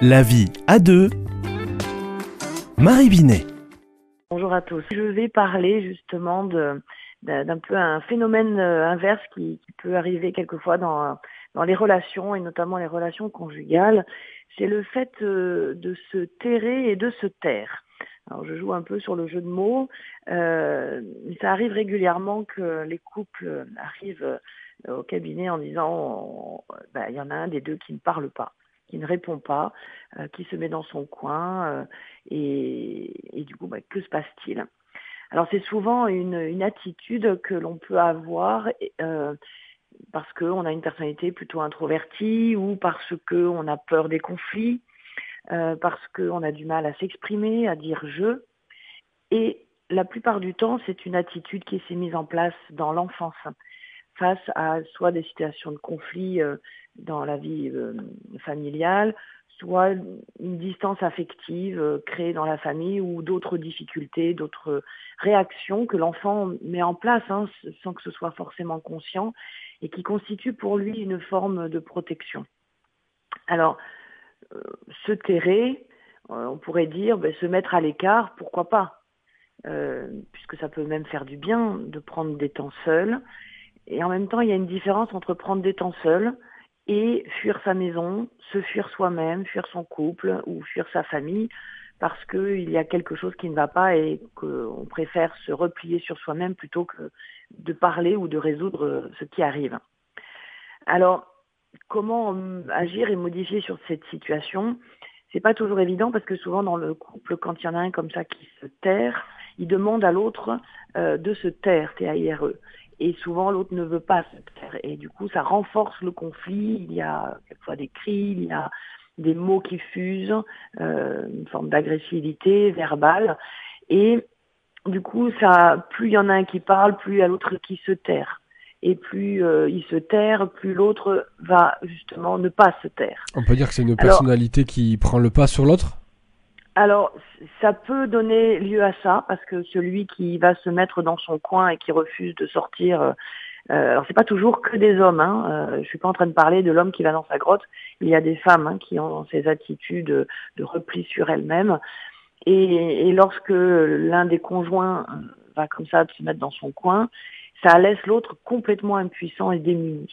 La vie à deux. Marie Binet. Bonjour à tous. Je vais parler justement d'un peu un phénomène euh, inverse qui, peut arriver quelquefois dans, les relations et notamment les relations conjugales. C'est le fait euh, de se terrer et de se taire. Alors je joue un peu sur le jeu de mots. Euh, ça arrive régulièrement que les couples arrivent au cabinet en disant bah, il y en a un des deux qui ne parle pas qui ne répond pas, euh, qui se met dans son coin, euh, et, du coup, bah, que se passe-t-il? Alors c'est souvent une, attitude que l'on peut avoir euh, parce qu'on a une personnalité plutôt introvertie ou parce qu'on a peur des conflits, parce qu'on a du mal à s'exprimer, à dire je. Et la plupart du temps, c'est une attitude qui s'est mise en place dans l'enfance face à soit des situations de conflit euh, dans la vie euh, familiale, soit une distance affective euh, créée dans la famille ou d'autres difficultés, d'autres réactions que l'enfant met en place hein, sans que ce soit forcément conscient et qui constituent pour lui une forme de protection. Alors, se terrer, on pourrait dire ben, se mettre à l'écart, pourquoi pas? Puisque ça peut même faire du bien de prendre des temps seuls et en même temps, il y a une différence entre prendre des temps seul et fuir sa maison, se fuir soi-même, fuir son couple ou fuir sa famille parce qu'il y a quelque chose qui ne va pas et qu'on préfère se replier sur soi-même plutôt que de parler ou de résoudre ce qui arrive. Alors, comment agir et modifier sur cette situation? C'est pas toujours évident parce que souvent dans le couple, quand il y en a un comme ça qui se terre, il demande à l'autre euh, de se taire, T-A-I-R-E et souvent l'autre ne veut pas se taire. Et du coup, ça renforce le conflit. Il y a quelquefois des cris, il y a des mots qui fusent, euh, une forme d'agressivité verbale. Et du coup, ça, plus il y en a un qui parle, plus il y a l'autre qui se taire. Et plus euh, il se taire, plus l'autre va justement ne pas se taire. On peut dire que c'est une personnalité qui prend le pas sur l'autre? Alors, ça peut donner lieu à ça, parce que celui qui va se mettre dans son coin et qui refuse de sortir, euh, euh alors c'est pas toujours que des hommes. Hein, euh, je suis pas en train de parler de l'homme qui va dans sa grotte. Il y a des femmes hein, qui ont ces attitudes de repli sur elles-mêmes. Et, lorsque l'un des conjoints euh, va comme ça se mettre dans son coin, ça laisse l'autre complètement impuissant et démuni.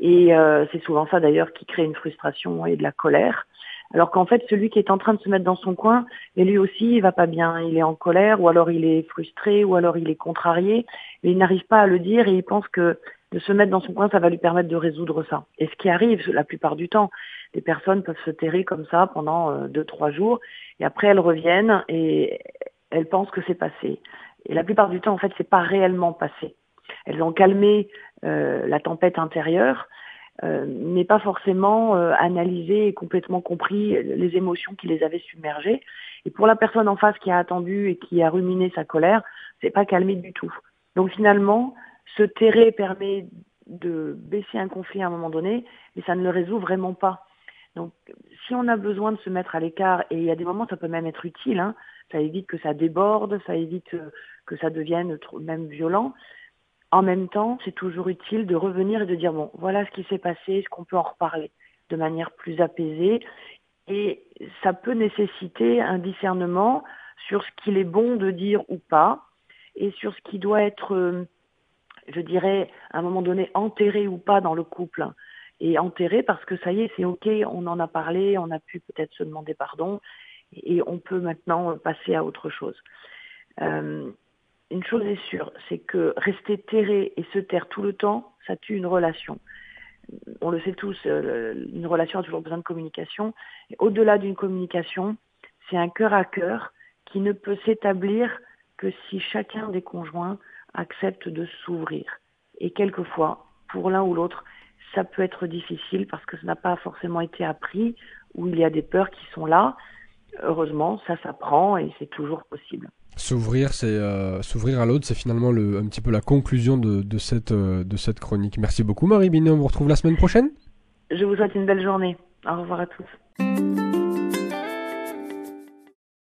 Et euh, c'est souvent ça d'ailleurs qui crée une frustration et de la colère. Alors qu'en fait, celui qui est en train de se mettre dans son coin, mais lui aussi, il va pas bien. Il est en colère, ou alors il est frustré, ou alors il est contrarié, mais il n'arrive pas à le dire et il pense que de se mettre dans son coin, ça va lui permettre de résoudre ça. Et ce qui arrive la plupart du temps, les personnes peuvent se terrer comme ça pendant euh, deux, trois jours, et après elles reviennent et elles pensent que c'est passé. Et la plupart du temps, en fait, c'est pas réellement passé. Elles ont calmé euh, la tempête intérieure, euh, n'est pas forcément euh, analysé et complètement compris les émotions qui les avaient submergées. Et pour la personne en face qui a attendu et qui a ruminé sa colère, c'est pas calmé du tout. Donc finalement, se terrer permet de baisser un conflit à un moment donné, mais ça ne le résout vraiment pas. Donc, si on a besoin de se mettre à l'écart, et il y a des moments, ça peut même être utile, hein, ça évite que ça déborde, ça évite euh, que ça devienne trop, même violent, en même temps, c'est toujours utile de revenir et de dire, bon, voilà ce qui s'est passé, est-ce qu'on peut en reparler de manière plus apaisée? Et ça peut nécessiter un discernement sur ce qu'il est bon de dire ou pas, et sur ce qui doit être, euh, je dirais, à un moment donné, enterré ou pas dans le couple. Et enterré parce que ça y est, c'est OK, on en a parlé, on a pu peut-être se demander pardon, et on peut maintenant passer à autre chose. Euh, une chose est sûre, c'est que rester terré et se taire tout le temps, ça tue une relation. On le sait tous, euh, une relation a toujours besoin de communication. Au-delà d'une communication, c'est un cœur à cœur qui ne peut s'établir que si chacun des conjoints accepte de s'ouvrir. Et quelquefois, pour l'un ou l'autre, ça peut être difficile parce que ça n'a pas forcément été appris, ou il y a des peurs qui sont là. Heureusement, ça s'apprend et c'est toujours possible. S'ouvrir, c'est euh, s'ouvrir à l'autre, c'est finalement le, un petit peu la conclusion de, de cette, euh, de cette chronique. Merci beaucoup Marie Binet, on vous retrouve la semaine prochaine. Je vous souhaite une belle journée. Au revoir à tous.